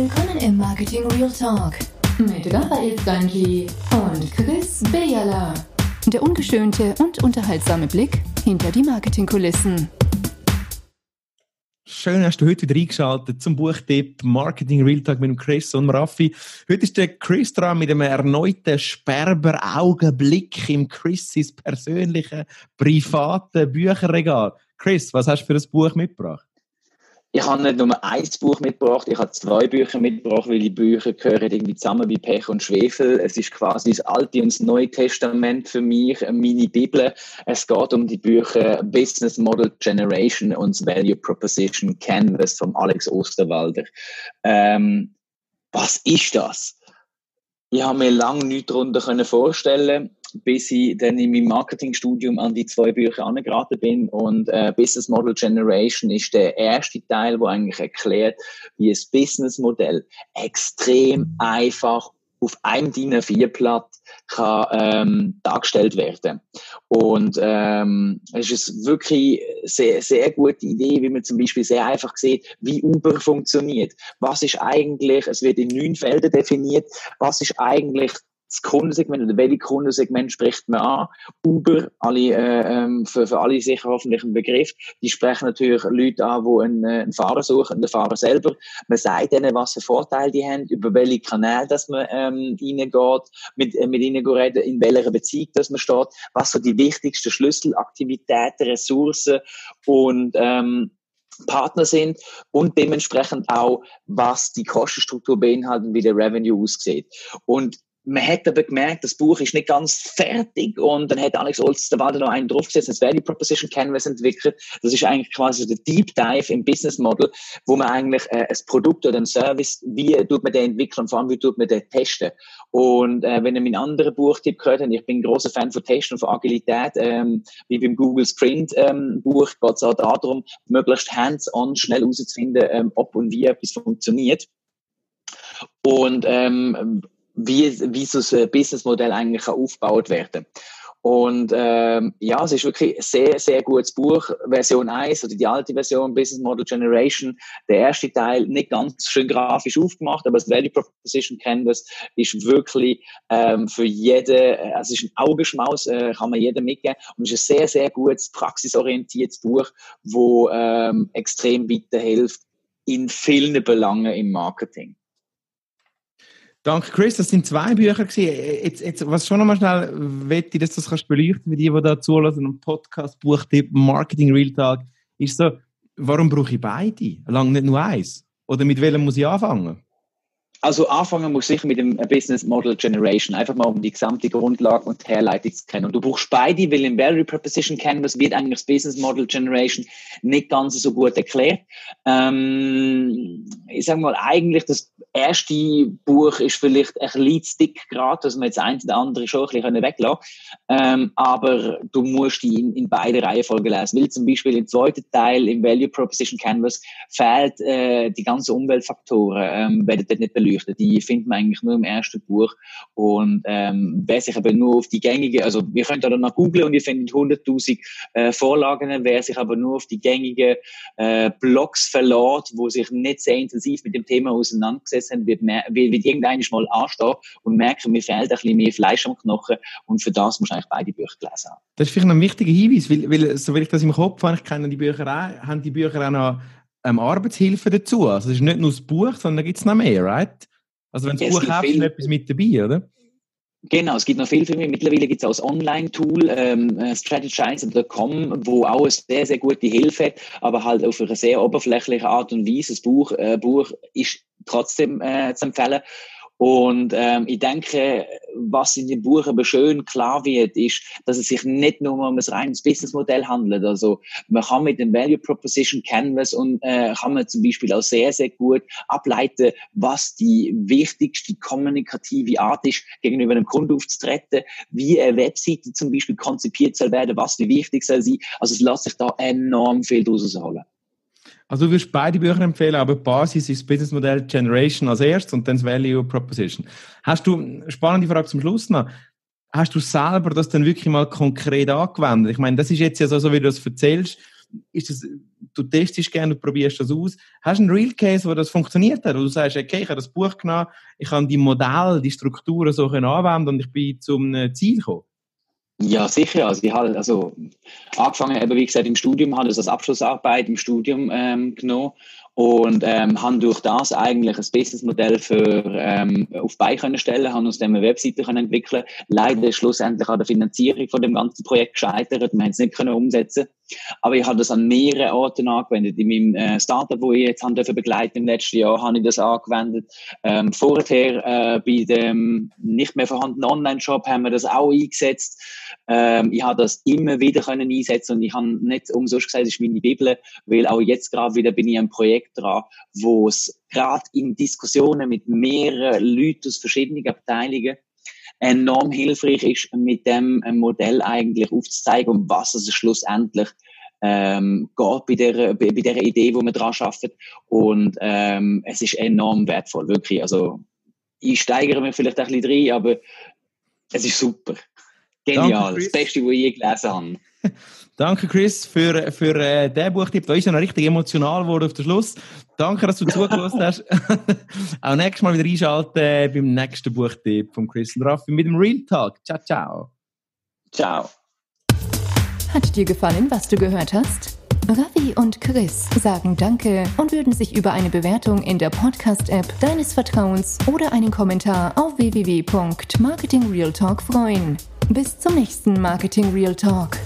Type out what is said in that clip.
Willkommen im Marketing Real Talk mit Raphael Stanji und Chris Bejala. Der ungeschönte und unterhaltsame Blick hinter die Marketingkulissen. Schön hast du heute wieder eingeschaltet zum Buchtipp Marketing Real Talk mit dem Chris und Raffi. Heute ist der Chris dran mit einem erneuten Sperber-Augenblick im Chris's persönlichen, privaten Bücherregal. Chris, was hast du für ein Buch mitgebracht? Ich habe nicht nur ein Buch mitgebracht, ich habe zwei Bücher mitgebracht, weil die Bücher gehören irgendwie zusammen wie Pech und Schwefel. Es ist quasi das Alte und das Neue Testament für mich, meine Bibel. Es geht um die Bücher Business Model Generation und Value Proposition Canvas von Alex Osterwalder. Ähm, was ist das? Ich habe mir lange nichts darunter vorstellen bis ich dann in meinem Marketingstudium an die zwei Bücher angeraten bin. Und äh, Business Model Generation ist der erste Teil, wo eigentlich erklärt, wie ein Businessmodell extrem einfach auf einem DIN A4-Blatt kann ähm, dargestellt werden. Und ähm, es ist wirklich sehr, sehr gute Idee, wie man zum Beispiel sehr einfach sieht, wie Uber funktioniert. Was ist eigentlich, es wird in neun Felder definiert, was ist eigentlich das Kundensegment oder welches Kundensegment spricht man an? Uber, alle, äh, ähm, für, für alle sicher hoffentlich ein Begriff. Die sprechen natürlich Leute an, die einen, äh, einen Fahrer suchen, den Fahrer selber. Man sagt ihnen, was für Vorteile die haben, über welche Kanäle dass man ähm, reingeht, mit, äh, mit ihnen reden, in welcher Beziehung dass man steht, was so die wichtigsten Schlüsselaktivitäten, Ressourcen und ähm, Partner sind und dementsprechend auch, was die Kostenstruktur beinhaltet, wie der Revenue aussieht. Und man hat aber gemerkt, das Buch ist nicht ganz fertig und dann hat Alex Olz da noch einen draufgesetzt, das Value Proposition Canvas entwickelt. Das ist eigentlich quasi der Deep Dive im Business Model, wo man eigentlich äh, ein Produkt oder ein Service, wie tut man den entwickeln und vor allem wie tut man den testen. Und äh, wenn ihr meinen anderen Buchtipp gehört habt, ich bin ein großer Fan von Testen und von Agilität, ähm, wie beim Google Sprint ähm, Buch geht es auch darum, möglichst hands-on schnell herauszufinden, ähm, ob und wie etwas funktioniert. Und ähm, wie, wie so ein Businessmodell eigentlich aufgebaut werden und ähm, ja, es ist wirklich ein sehr, sehr gutes Buch. Version 1 oder die alte Version, Business Model Generation, der erste Teil, nicht ganz schön grafisch aufgemacht, aber das Value Proposition Canvas ist wirklich ähm, für jeden, also es ist ein Augenschmaus, äh, kann man jedem mitgeben. Und es ist ein sehr, sehr gutes, praxisorientiertes Buch, wo ähm, extrem weiterhilft in vielen Belangen im Marketing. Danke, Chris. Das sind zwei Bücher. Jetzt, jetzt, was schon nochmal schnell wette, dass du das kannst für die, die da zulassen, einem Podcast, Buchtipp, Marketing Real Talk, ist so, warum brauche ich beide? Lang nicht nur eins? Oder mit welchem muss ich anfangen? Also anfangen muss sicher mit dem Business Model Generation, einfach mal um die gesamte Grundlage und Herleitung zu kennen. Und du brauchst beide, weil im Value Proposition Canvas wird eigentlich das Business Model Generation nicht ganz so gut erklärt. Ähm, ich sage mal, eigentlich das erste Buch ist vielleicht ein bisschen zu dick gerade, dass man jetzt eins oder andere schon ein bisschen weglassen ähm, aber du musst die in, in beide Reihenfolge lesen. Weil zum Beispiel im zweiten Teil, im Value Proposition Canvas, fehlt äh, die ganzen Umweltfaktoren, ähm, werden dort nicht beleuchtet beleuchtet. Die findet man eigentlich nur im ersten Buch. Und ähm, wer sich aber nur auf die gängige, also wir können da noch googlen und ihr findet 100.000 äh, Vorlagen, wer sich aber nur auf die gängigen äh, Blogs verlässt, wo sich nicht sehr intensiv mit dem Thema auseinandergesetzt haben, wird, wird, wird irgendwann mal anstehen und merken, mir fehlt ein bisschen mehr Fleisch am Knochen und für das muss eigentlich beide Bücher gelesen haben. Das ist vielleicht noch ein wichtiger Hinweis, weil, weil so wie ich das im Kopf habe, ich kenne die Bücher auch, haben die Bücher auch noch ähm, Arbeitshilfe dazu. Also es ist nicht nur das Buch, sondern da gibt es noch mehr, right? Also wenn du das Buch kaufst, ist etwas mit dabei, oder? Genau, es gibt noch viel, viel mehr. Mittlerweile gibt es auch ein Online-Tool, ähm, äh, strategize.com, wo auch eine sehr, sehr gute Hilfe hat, aber halt auf eine sehr oberflächliche Art und Weise. Das Buch, äh, Buch ist trotzdem äh, zu empfehlen. Und ähm, ich denke, was in dem Buch aber schön klar wird, ist, dass es sich nicht nur um ein reines Businessmodell handelt. Also man kann mit dem Value Proposition Canvas und äh, kann man zum Beispiel auch sehr, sehr gut ableiten, was die wichtigste kommunikative Art ist, gegenüber einem Kunden aufzutreten, wie eine Webseite zum Beispiel konzipiert soll werden, was wie wichtig soll sein. Also es lässt sich da enorm viel daraus holen. Also du wirst beide Bücher empfehlen, aber Basis ist das Business Modell Generation als erstes und dann das Value Proposition. Hast du, spannende Frage zum Schluss noch, hast du selber das dann wirklich mal konkret angewendet? Ich meine, das ist jetzt ja so, so wie du das erzählst, ist das, du testest gerne und probierst das aus. Hast du einen Real Case, wo das funktioniert hat, wo du sagst, okay, ich habe das Buch genommen, ich habe die Modelle, die Strukturen so anwenden und ich bin zum Ziel gekommen? Ja, sicher. Also ich habe also angefangen, eben wie gesagt, im Studium, habe das als Abschlussarbeit im Studium ähm, genommen und ähm, haben durch das eigentlich ein Businessmodell für ähm, auf Bein können stellen, haben aus dem eine Webseite können entwickeln. Leider schlussendlich an der Finanzierung von dem ganzen Projekt gescheitert. Wir haben es nicht können umsetzen. Aber ich habe das an mehreren Orten angewendet. In meinem äh, Startup, wo ich jetzt haben dürfen begleiten im letzten Jahr, habe ich das angewendet. Ähm, vorher äh, bei dem nicht mehr vorhandenen Online-Shop haben wir das auch eingesetzt. Ähm, ich habe das immer wieder können einsetzen und ich habe nicht umsonst gesagt, das ist meine Bibel, weil auch jetzt gerade wieder bin ich ein Projekt dran, wo es gerade in Diskussionen mit mehreren Leuten aus verschiedenen Abteilungen enorm hilfreich ist, mit dem Modell eigentlich aufzuzeigen, um was es schlussendlich ähm, geht bei der, bei, der Idee, wo man dran arbeitet. Und ähm, es ist enorm wertvoll, wirklich. Also ich steigere mich vielleicht ein bisschen rein, aber es ist super. Genial. Danke, das Beste, was ich je gelesen habe. Danke, Chris, für, für äh, den Buchtipp. Da ist ja noch richtig emotional geworden auf den Schluss. Danke, dass du zugelassen hast. Auch nächstes Mal wieder einschalten beim nächsten Buchtipp von Chris und Raffi mit dem Real Talk. Ciao, ciao. Ciao. Hat dir gefallen, was du gehört hast? Ravi und Chris sagen Danke und würden sich über eine Bewertung in der Podcast-App deines Vertrauens oder einen Kommentar auf www.marketingrealtalk freuen. Bis zum nächsten Marketing Real Talk.